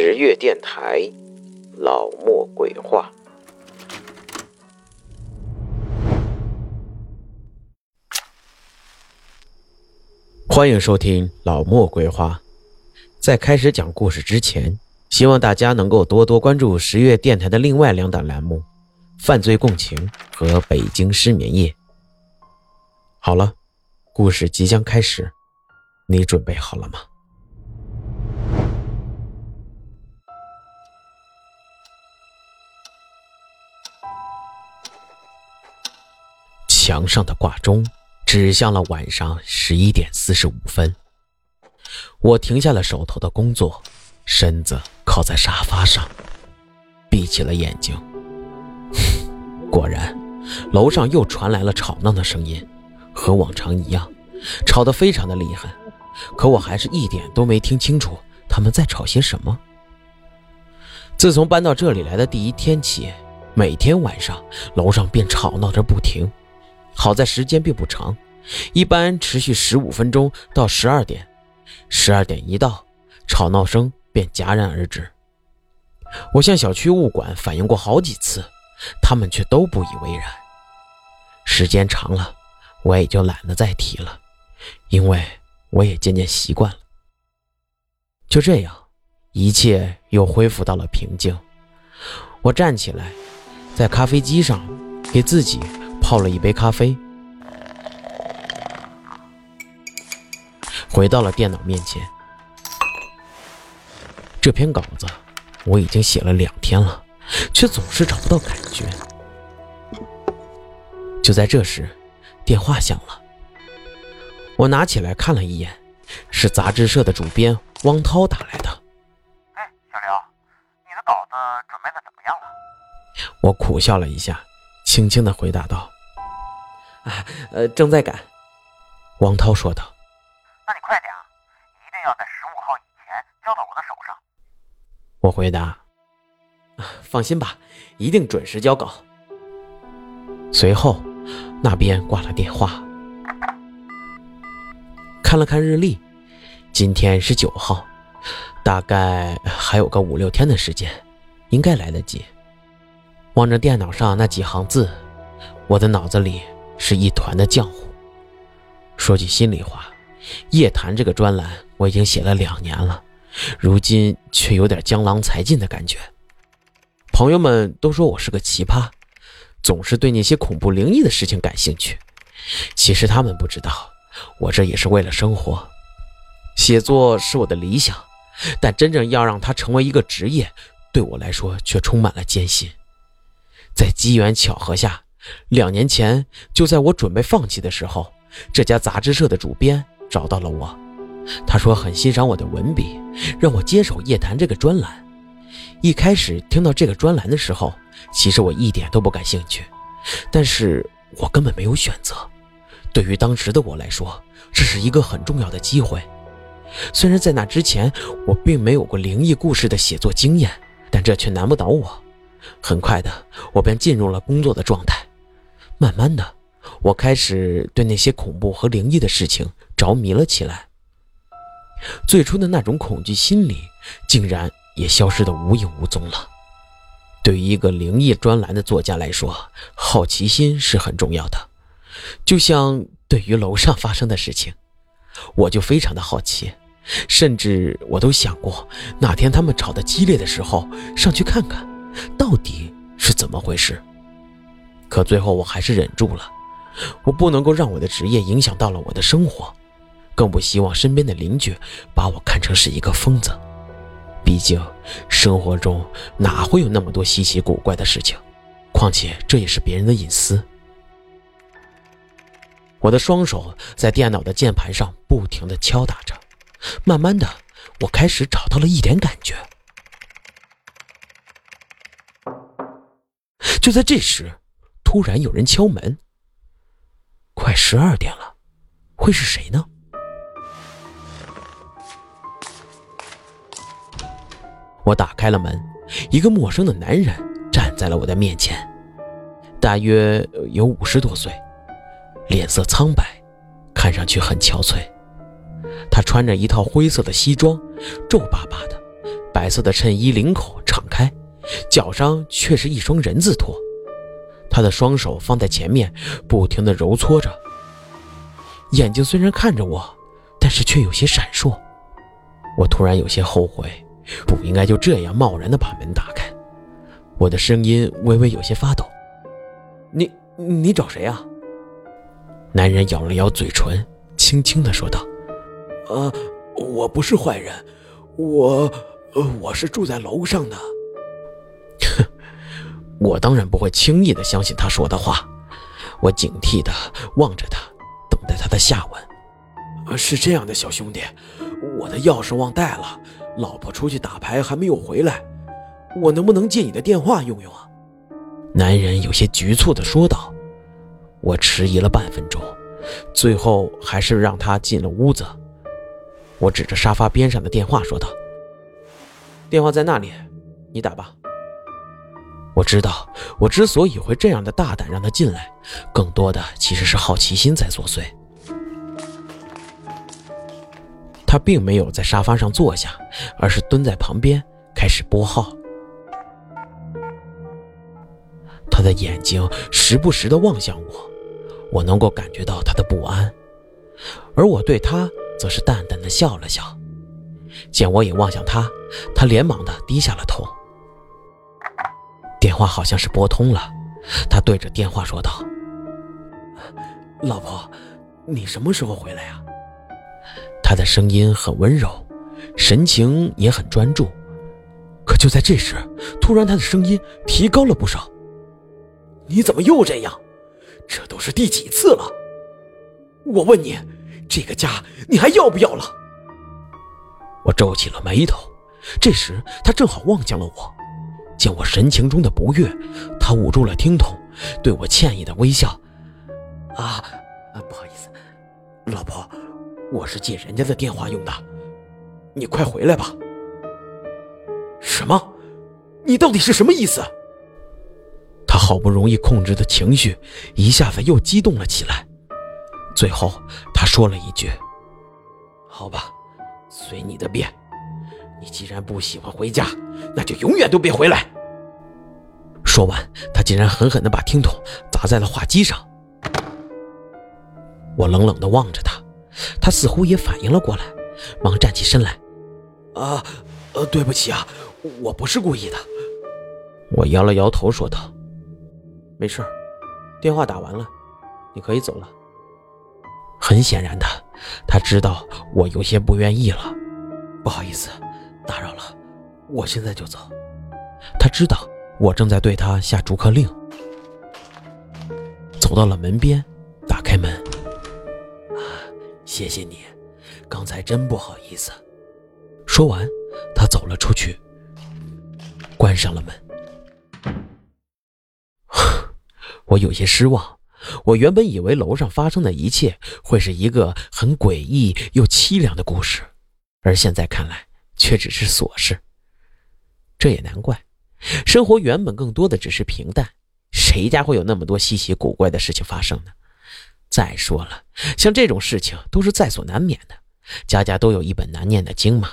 十月电台，老莫鬼话。欢迎收听老莫鬼话。在开始讲故事之前，希望大家能够多多关注十月电台的另外两档栏目《犯罪共情》和《北京失眠夜》。好了，故事即将开始，你准备好了吗？墙上的挂钟指向了晚上十一点四十五分。我停下了手头的工作，身子靠在沙发上，闭起了眼睛。果然，楼上又传来了吵闹的声音，和往常一样，吵得非常的厉害。可我还是一点都没听清楚他们在吵些什么。自从搬到这里来的第一天起，每天晚上楼上便吵闹着不停。好在时间并不长，一般持续十五分钟到十二点。十二点一到，吵闹声便戛然而止。我向小区物管反映过好几次，他们却都不以为然。时间长了，我也就懒得再提了，因为我也渐渐习惯了。就这样，一切又恢复到了平静。我站起来，在咖啡机上给自己。泡了一杯咖啡，回到了电脑面前。这篇稿子我已经写了两天了，却总是找不到感觉。就在这时，电话响了。我拿起来看了一眼，是杂志社的主编汪涛打来的。哎，小刘，你的稿子准备的怎么样了？我苦笑了一下，轻轻的回答道。呃，正在赶。王涛说道：“那你快点啊，一定要在十五号以前交到我的手上。”我回答：“放心吧，一定准时交稿。”随后，那边挂了电话。看了看日历，今天是九号，大概还有个五六天的时间，应该来得及。望着电脑上那几行字，我的脑子里……是一团的浆糊。说句心里话，夜谈这个专栏我已经写了两年了，如今却有点江郎才尽的感觉。朋友们都说我是个奇葩，总是对那些恐怖灵异的事情感兴趣。其实他们不知道，我这也是为了生活。写作是我的理想，但真正要让它成为一个职业，对我来说却充满了艰辛。在机缘巧合下。两年前，就在我准备放弃的时候，这家杂志社的主编找到了我。他说很欣赏我的文笔，让我接手夜谈这个专栏。一开始听到这个专栏的时候，其实我一点都不感兴趣，但是我根本没有选择。对于当时的我来说，这是一个很重要的机会。虽然在那之前我并没有过灵异故事的写作经验，但这却难不倒我。很快的，我便进入了工作的状态。慢慢的，我开始对那些恐怖和灵异的事情着迷了起来。最初的那种恐惧心理，竟然也消失得无影无踪了。对于一个灵异专栏的作家来说，好奇心是很重要的。就像对于楼上发生的事情，我就非常的好奇，甚至我都想过哪天他们吵得激烈的时候，上去看看，到底是怎么回事。可最后我还是忍住了，我不能够让我的职业影响到了我的生活，更不希望身边的邻居把我看成是一个疯子。毕竟生活中哪会有那么多稀奇古怪的事情，况且这也是别人的隐私。我的双手在电脑的键盘上不停地敲打着，慢慢的，我开始找到了一点感觉。就在这时。突然有人敲门，快十二点了，会是谁呢？我打开了门，一个陌生的男人站在了我的面前，大约有五十多岁，脸色苍白，看上去很憔悴。他穿着一套灰色的西装，皱巴巴的，白色的衬衣领口敞开，脚上却是一双人字拖。他的双手放在前面，不停地揉搓着。眼睛虽然看着我，但是却有些闪烁。我突然有些后悔，不应该就这样贸然地把门打开。我的声音微微有些发抖：“你你找谁啊？”男人咬了咬嘴唇，轻轻地说道：“啊，我不是坏人，我，我是住在楼上的。”哼，我当然不会轻易的相信他说的话。我警惕的望着他，等待他的下文。是这样的，小兄弟，我的钥匙忘带了，老婆出去打牌还没有回来，我能不能借你的电话用用啊？男人有些局促的说道。我迟疑了半分钟，最后还是让他进了屋子。我指着沙发边上的电话说道：“电话在那里，你打吧。”我知道，我之所以会这样的大胆让他进来，更多的其实是好奇心在作祟。他并没有在沙发上坐下，而是蹲在旁边开始拨号。他的眼睛时不时的望向我，我能够感觉到他的不安，而我对他则是淡淡的笑了笑。见我也望向他，他连忙的低下了头。电话好像是拨通了，他对着电话说道：“老婆，你什么时候回来呀？”他的声音很温柔，神情也很专注。可就在这时，突然他的声音提高了不少。你怎么又这样？这都是第几次了？我问你，这个家你还要不要了？我皱起了眉头。这时他正好望向了我，见我神情中的不悦，他捂住了听筒，对我歉意的微笑。啊，不好意思，老婆，我是借人家的电话用的，你快回来吧。什么？你到底是什么意思？他好不容易控制的情绪，一下子又激动了起来。最后，他说了一句：“好吧，随你的便。你既然不喜欢回家，那就永远都别回来。”说完，他竟然狠狠地把听筒砸在了话机上。我冷冷地望着他，他似乎也反应了过来，忙站起身来：“啊，呃，对不起啊，我不是故意的。”我摇了摇头，说道。没事，电话打完了，你可以走了。很显然的，他知道我有些不愿意了。不好意思，打扰了，我现在就走。他知道我正在对他下逐客令，走到了门边，打开门。啊，谢谢你，刚才真不好意思。说完，他走了出去，关上了门。我有些失望，我原本以为楼上发生的一切会是一个很诡异又凄凉的故事，而现在看来却只是琐事。这也难怪，生活原本更多的只是平淡，谁家会有那么多稀奇古怪的事情发生呢？再说了，像这种事情都是在所难免的，家家都有一本难念的经嘛。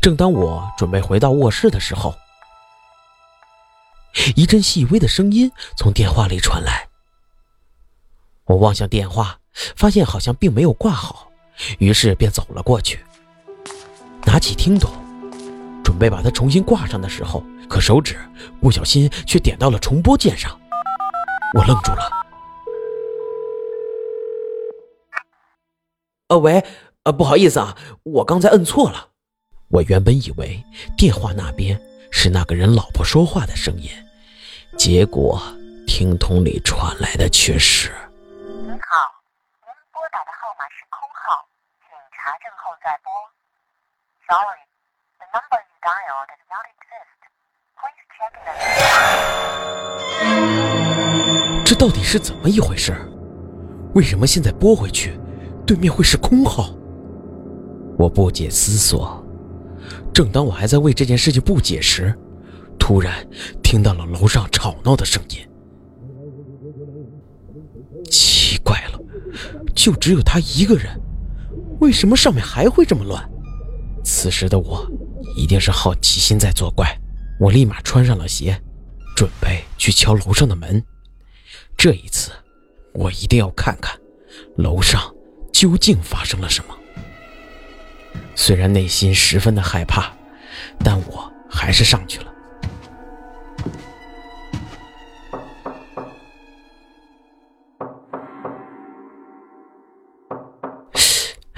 正当我准备回到卧室的时候。一阵细微的声音从电话里传来，我望向电话，发现好像并没有挂好，于是便走了过去，拿起听筒，准备把它重新挂上的时候，可手指不小心却点到了重播键上，我愣住了。呃，喂，呃，不好意思啊，我刚才摁错了。我原本以为电话那边是那个人老婆说话的声音。结果，听筒里传来的却是：“您好，您拨打的号码是空号，请查证后再拨。Sorry, the number you dialed does not exist. Please check the. 这到底是怎么一回事？为什么现在拨回去，对面会是空号？我不解思索。正当我还在为这件事情不解时，突然听到了楼上吵闹的声音，奇怪了，就只有他一个人，为什么上面还会这么乱？此时的我一定是好奇心在作怪，我立马穿上了鞋，准备去敲楼上的门。这一次，我一定要看看楼上究竟发生了什么。虽然内心十分的害怕，但我还是上去了。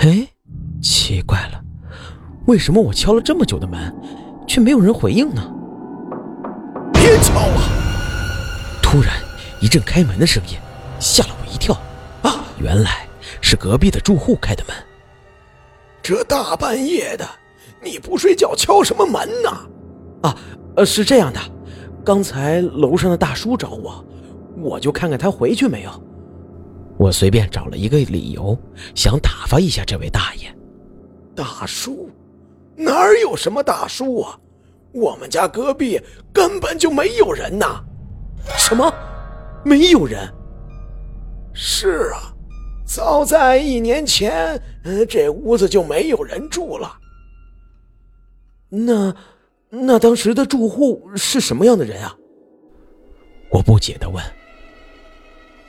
哎，奇怪了，为什么我敲了这么久的门，却没有人回应呢？别敲了！突然一阵开门的声音，吓了我一跳。啊，原来是隔壁的住户开的门。这大半夜的，你不睡觉敲什么门呢？啊，呃，是这样的，刚才楼上的大叔找我，我就看看他回去没有。我随便找了一个理由，想打发一下这位大爷。大叔？哪儿有什么大叔啊？我们家隔壁根本就没有人呐！什么？没有人？是啊，早在一年前，这屋子就没有人住了。那，那当时的住户是什么样的人啊？我不解的问。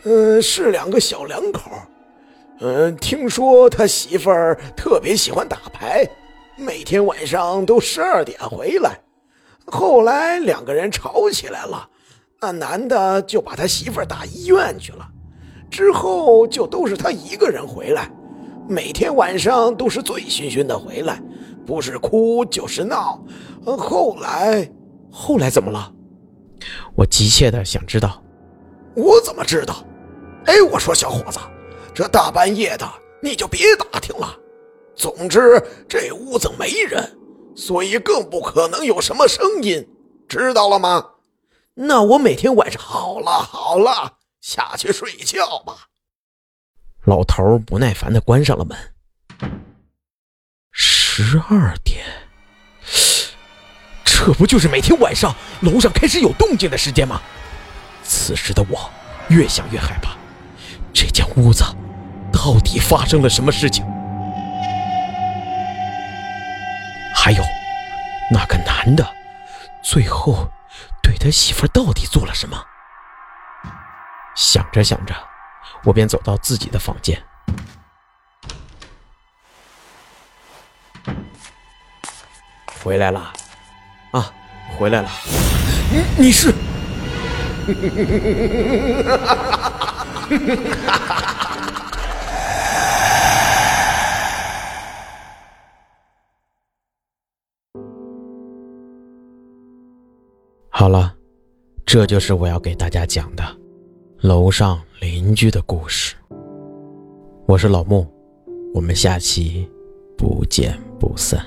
呃，是两个小两口，嗯，听说他媳妇儿特别喜欢打牌，每天晚上都十二点回来。后来两个人吵起来了，那男的就把他媳妇儿打医院去了，之后就都是他一个人回来，每天晚上都是醉醺醺的回来，不是哭就是闹。后来，后来怎么了？我急切的想知道。我怎么知道？哎，我说小伙子，这大半夜的你就别打听了。总之这屋子没人，所以更不可能有什么声音，知道了吗？那我每天晚上好了好了，下去睡觉吧。老头不耐烦的关上了门。十二点，这不就是每天晚上楼上开始有动静的时间吗？此时的我越想越害怕。这间屋子到底发生了什么事情？还有，那个男的最后对他媳妇到底做了什么？想着想着，我便走到自己的房间。回来了，啊，回来了。你你是？好了，这就是我要给大家讲的楼上邻居的故事。我是老木，我们下期不见不散。